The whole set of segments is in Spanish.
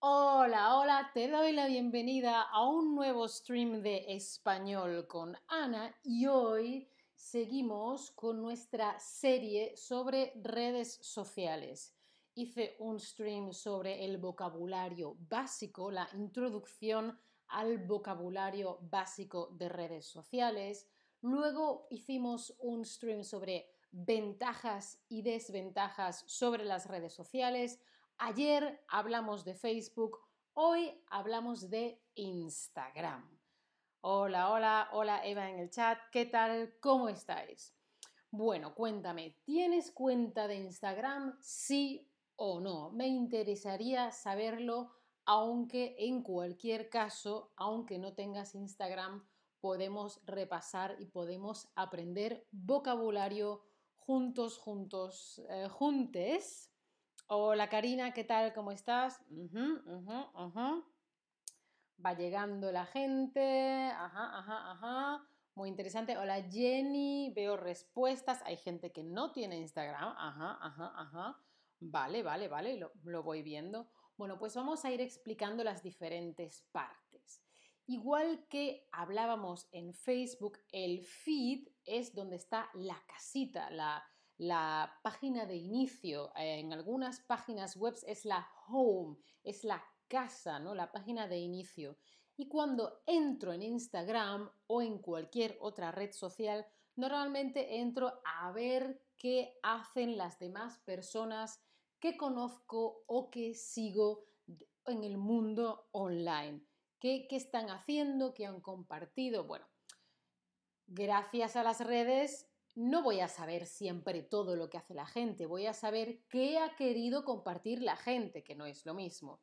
Hola, hola, te doy la bienvenida a un nuevo stream de español con Ana y hoy seguimos con nuestra serie sobre redes sociales. Hice un stream sobre el vocabulario básico, la introducción al vocabulario básico de redes sociales. Luego hicimos un stream sobre ventajas y desventajas sobre las redes sociales. Ayer hablamos de Facebook, hoy hablamos de Instagram. Hola, hola, hola Eva en el chat, ¿qué tal? ¿Cómo estáis? Bueno, cuéntame, ¿tienes cuenta de Instagram? Sí o no. Me interesaría saberlo, aunque en cualquier caso, aunque no tengas Instagram, podemos repasar y podemos aprender vocabulario juntos, juntos, eh, juntes Hola Karina, ¿qué tal? ¿Cómo estás? Va llegando la gente. Ajá, ajá, ajá. Muy interesante. Hola Jenny, veo respuestas. Hay gente que no tiene Instagram. Ajá, ajá, ajá. Vale, vale, vale, lo, lo voy viendo. Bueno, pues vamos a ir explicando las diferentes partes. Igual que hablábamos en Facebook, el feed es donde está la casita, la, la página de inicio. Eh, en algunas páginas web es la home, es la casa, ¿no? La página de inicio. Y cuando entro en Instagram o en cualquier otra red social, normalmente entro a ver qué hacen las demás personas que conozco o que sigo en el mundo online. ¿Qué, qué están haciendo? ¿Qué han compartido? Bueno, gracias a las redes no voy a saber siempre todo lo que hace la gente, voy a saber qué ha querido compartir la gente, que no es lo mismo.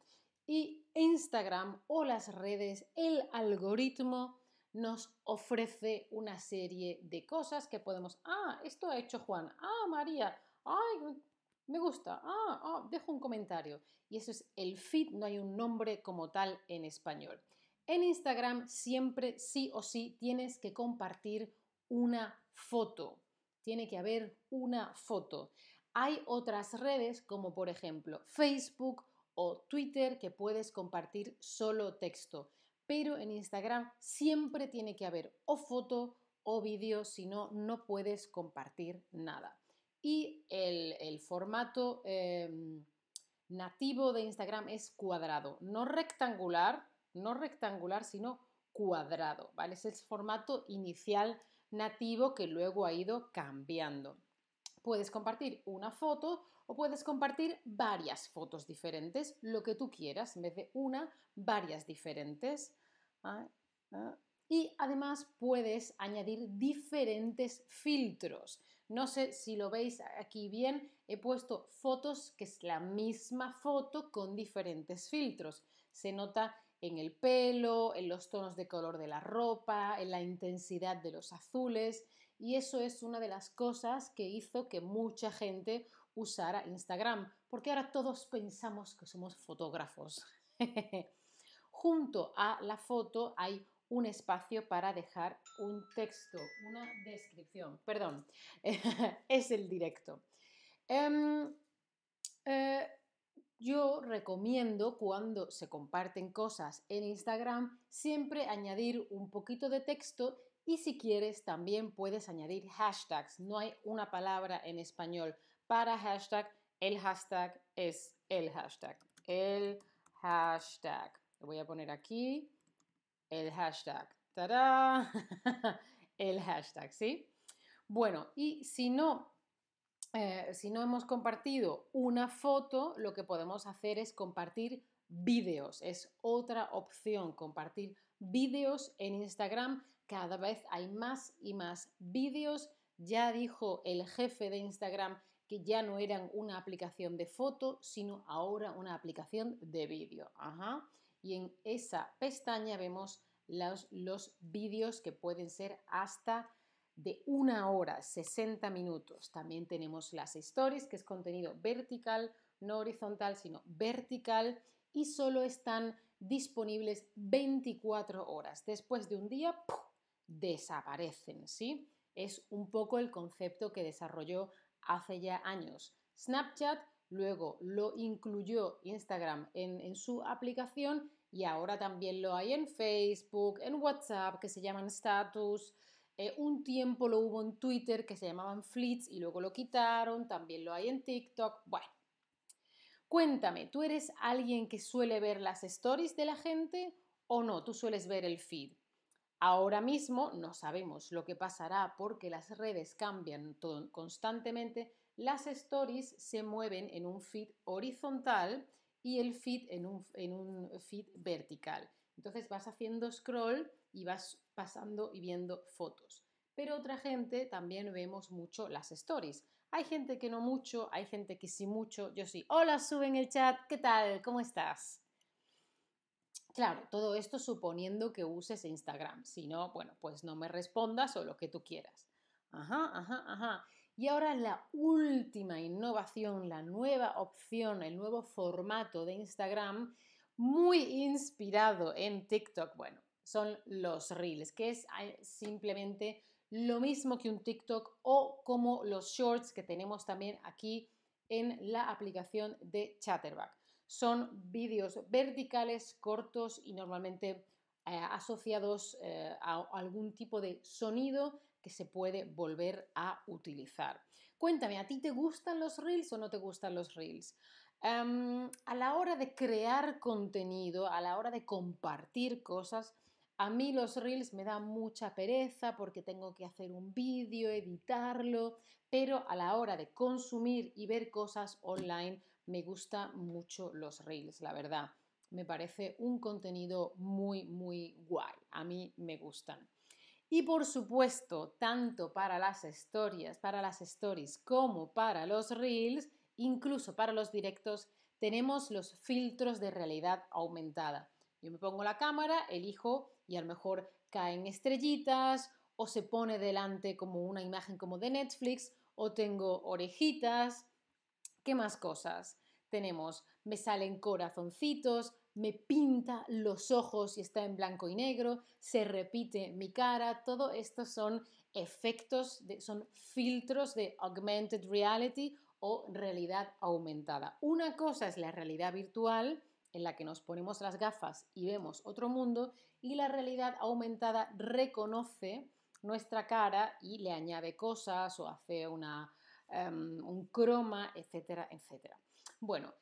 Y Instagram o las redes, el algoritmo nos ofrece una serie de cosas que podemos, ah, esto ha hecho Juan, ah, María, ay, me gusta, ah, ah, dejo un comentario. Y eso es el feed, no hay un nombre como tal en español. En Instagram siempre, sí o sí, tienes que compartir una foto tiene que haber una foto. Hay otras redes como por ejemplo Facebook o Twitter que puedes compartir solo texto, pero en Instagram siempre tiene que haber o foto o vídeo, si no, no puedes compartir nada. Y el, formato em, nativo de Instagram es cuadrado, no rectangular, no rectangular, sino cuadrado, ¿vale? Es el formato inicial nativo que luego ha ido cambiando. Puedes compartir una foto o puedes compartir varias fotos diferentes, lo que tú quieras, en vez de una, varias diferentes. Ah, ah. Y además puedes añadir diferentes filtros. No sé si lo veis aquí bien, he puesto fotos que es la misma foto con diferentes filtros. Se nota en el pelo, en los tonos de color de la ropa, en la intensidad de los azules. Y eso es una de las cosas que hizo que mucha gente usara Instagram, porque ahora todos pensamos que somos fotógrafos. Junto a la foto hay un espacio para dejar un texto, una descripción. Perdón, es el directo. Em, eh, yo recomiendo cuando se comparten cosas en Instagram siempre añadir un poquito de texto y si quieres también puedes añadir hashtags. No hay una palabra en español para hashtag. El hashtag es el hashtag. El hashtag. Lo voy a poner aquí. El hashtag. ¡Tarán! el hashtag, ¿sí? Bueno, y si no eh, si no hemos compartido una foto, lo que podemos hacer es compartir vídeos. Es otra opción, compartir vídeos en Instagram. Cada vez hay más y más vídeos. Ya dijo el jefe de Instagram que ya no eran una aplicación de foto, sino ahora una aplicación de vídeo. Y en esa pestaña vemos los, los vídeos que pueden ser hasta de una hora, 60 minutos. También tenemos las stories, que es contenido vertical, no horizontal, sino vertical, y solo están disponibles 24 horas. Después de un día, desaparecen, ¿sí? Es un poco el concepto que desarrolló hace ya años. Snapchat luego lo incluyó Instagram en, su aplicación y ahora también lo hay en Facebook, en WhatsApp, que se llaman status. Eh, un tiempo lo hubo en Twitter que se llamaban fleets y luego lo quitaron, también lo hay en TikTok. Bueno, cuéntame, ¿tú eres alguien que suele ver las stories de la gente o no? ¿Tú sueles ver el feed? Ahora mismo no sabemos lo que pasará porque las redes cambian constantemente. Las stories se mueven en un feed horizontal y el feed en un, en un feed vertical. Entonces vas haciendo scroll y vas pasando y viendo fotos. Pero otra gente también vemos mucho las stories. Hay gente que no mucho, hay gente que sí mucho. Yo sí. Hola, sube en el chat. ¿Qué tal? ¿Cómo estás? Claro, todo esto suponiendo que uses Instagram. Si no, bueno, pues no me respondas o lo que tú quieras. Ajá, ajá, ajá. Y ahora la última innovación, la nueva opción, el nuevo formato de Instagram, muy inspirado en TikTok, bueno, son los reels, que es simplemente lo mismo que un TikTok o como los shorts que tenemos también aquí en la aplicación de Chatterback. Son vídeos verticales, cortos y normalmente eh, asociados eh, a algún tipo de sonido que se puede volver a utilizar. Cuéntame, ¿a ti te gustan los reels o no te gustan los reels? Em, a la hora de crear contenido, a la hora de compartir cosas, a mí los reels me da mucha pereza porque tengo que hacer un vídeo, editarlo, pero a la hora de consumir y ver cosas online me gusta mucho los reels, la verdad. Me parece un contenido muy, muy guay. A mí me gustan. Y por supuesto, tanto para las historias, para las stories como para los reels, incluso para los directos, tenemos los filtros de realidad aumentada. Yo me pongo la cámara, elijo y a lo mejor caen estrellitas o se pone delante como una imagen como de Netflix o tengo orejitas ¿Qué más cosas? Tenemos, me salen corazoncitos, me pinta los ojos y está en blanco y negro, se repite mi cara, todo esto son efectos, son filtros de augmented reality o realidad aumentada. Una cosa es la realidad virtual, en la que nos ponemos las gafas y vemos otro mundo, y la realidad aumentada reconoce nuestra cara y le añade cosas o hace una Em, un croma, etcétera, etcétera. Bueno,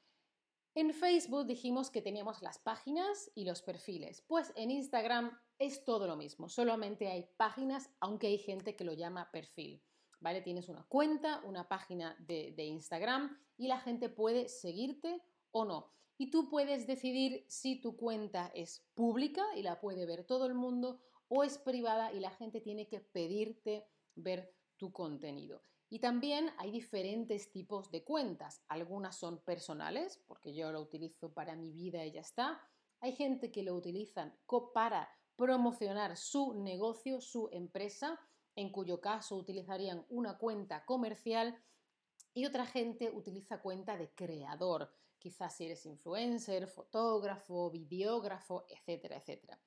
en Facebook dijimos que teníamos las páginas y los perfiles. Pues en Instagram es todo lo mismo, solamente hay páginas, aunque hay gente que lo llama perfil. ¿Vale? Tienes una cuenta, una página de, de Instagram y la gente puede seguirte o no. Y tú puedes decidir si tu cuenta es pública y la puede ver todo el mundo o es privada y la gente tiene que pedirte ver tu contenido. Y también hay diferentes tipos de cuentas. Algunas son personales, porque yo lo utilizo para mi vida y ya está. Hay gente que lo utilizan para promocionar su negocio, su empresa, en cuyo caso utilizarían una cuenta comercial y otra gente utiliza cuenta de creador, quizás si eres influencer, fotógrafo, videógrafo, etcétera, etcétera.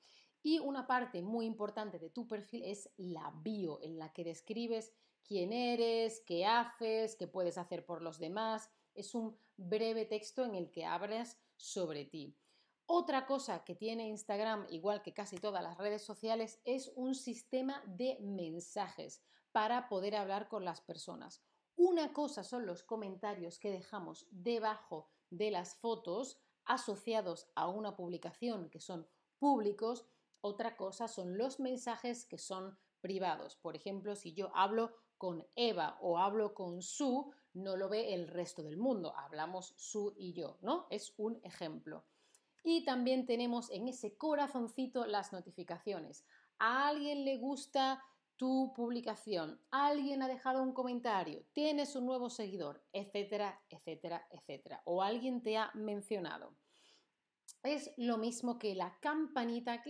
Y una parte muy importante de tu perfil es la bio, en la que describes quién eres, qué haces, qué puedes hacer por los demás. Es un breve texto en el que hablas sobre ti. Otra cosa que tiene Instagram, igual que casi todas las redes sociales, es un sistema de mensajes para poder hablar con las personas. Una cosa son los comentarios que dejamos debajo de las fotos asociados a una publicación que son públicos. Otra cosa son los mensajes que son privados. Por ejemplo, si yo hablo con Eva o hablo con Su, no lo ve el resto del mundo. Hablamos Su y yo, ¿no? Es un ejemplo. Y también tenemos en ese corazoncito las notificaciones. A alguien le gusta tu publicación, alguien ha dejado un comentario, tienes un nuevo seguidor, etcétera, etcétera, etcétera. O alguien te ha mencionado. Es lo mismo que la campanita,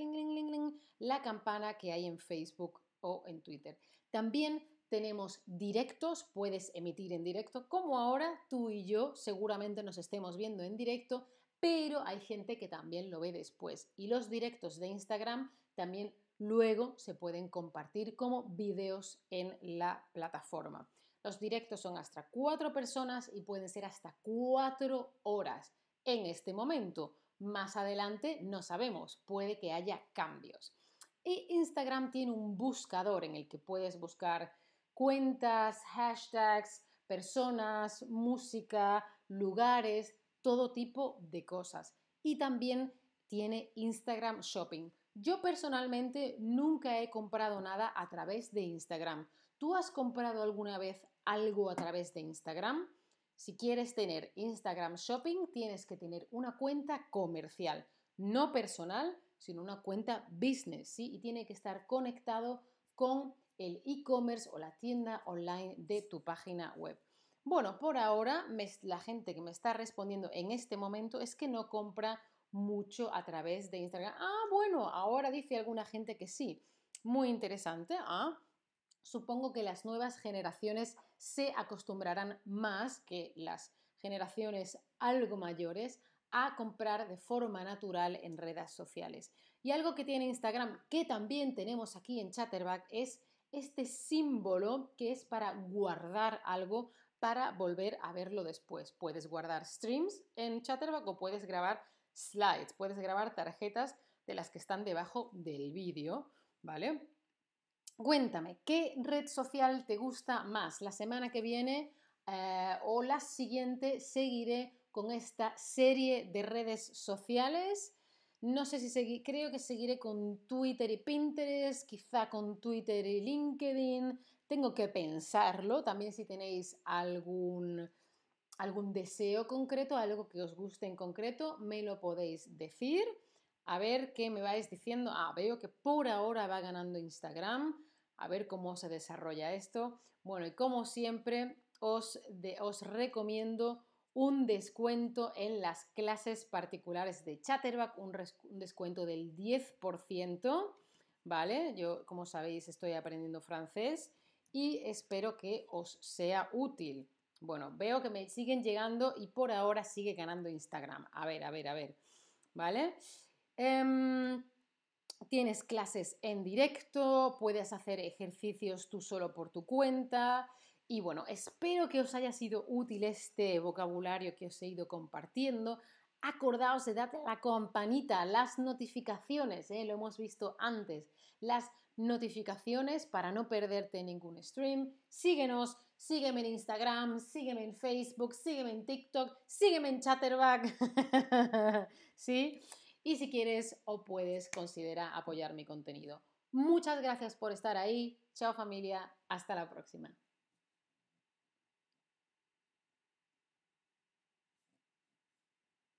la campana que hay en Facebook o en Twitter. También tenemos directos, puedes emitir en directo, como ahora tú y yo seguramente nos estemos viendo en directo, pero hay gente que también lo ve después. Y los directos de Instagram también luego se pueden compartir como vídeos en la plataforma. Los directos son hasta cuatro personas y pueden ser hasta cuatro horas en este momento. Más adelante no sabemos, puede que haya cambios. Y Instagram tiene un buscador en el que puedes buscar cuentas, hashtags, personas, música, lugares, todo tipo de cosas. Y también tiene Instagram Shopping. Yo personalmente nunca he comprado nada a través de Instagram. ¿Tú has comprado alguna vez algo a través de Instagram? Si quieres tener Instagram Shopping, tienes que tener una cuenta comercial, no personal, sino una cuenta business, ¿sí? Y tiene que estar conectado con el e-commerce o la tienda online de tu página web. Bueno, por ahora la gente que me está respondiendo en este momento es que no compra mucho a través de Instagram. Ah, bueno, ahora dice alguna gente que sí. Muy interesante. Ah, supongo que las nuevas generaciones se acostumbrarán más que las generaciones algo mayores a comprar de forma natural en redes sociales. Y algo que tiene Instagram, que también tenemos aquí en Chatterback, es este símbolo que es para guardar algo para volver a verlo después. Puedes guardar streams en Chatterback o puedes grabar slides, puedes grabar tarjetas de las que están debajo del vídeo, ¿vale? Cuéntame, ¿qué red social te gusta más? La semana que viene eh, o la siguiente seguiré con esta serie de redes sociales. No sé si creo que seguiré con Twitter y Pinterest, quizá con Twitter y LinkedIn. Tengo que pensarlo. También si tenéis algún, algún deseo concreto, algo que os guste en concreto, me lo podéis decir. A ver qué me vais diciendo. Ah, veo que por ahora va ganando Instagram a ver cómo se desarrolla esto. Bueno, y como siempre, os, os recomiendo un descuento en las clases particulares de Chatterback, un, un descuento del 10%, ¿vale? Yo, como sabéis, estoy aprendiendo francés y espero que os sea útil. Bueno, veo que me siguen llegando y por ahora sigue ganando Instagram. A ver, a ver, a ver, ¿vale? Em, Tienes clases en directo, puedes hacer ejercicios tú solo por tu cuenta. Y bueno, espero que os haya sido útil este vocabulario que os he ido compartiendo. Acordaos de darle a la campanita, las notificaciones, ¿eh? lo hemos visto antes, las notificaciones para no perderte ningún stream. Síguenos, sígueme en Instagram, sígueme en Facebook, sígueme en TikTok, sígueme en Chatterback. ¿Sí? y si quieres o puedes, considera apoyar mi contenido. Muchas gracias por estar ahí. Chao familia, hasta la próxima.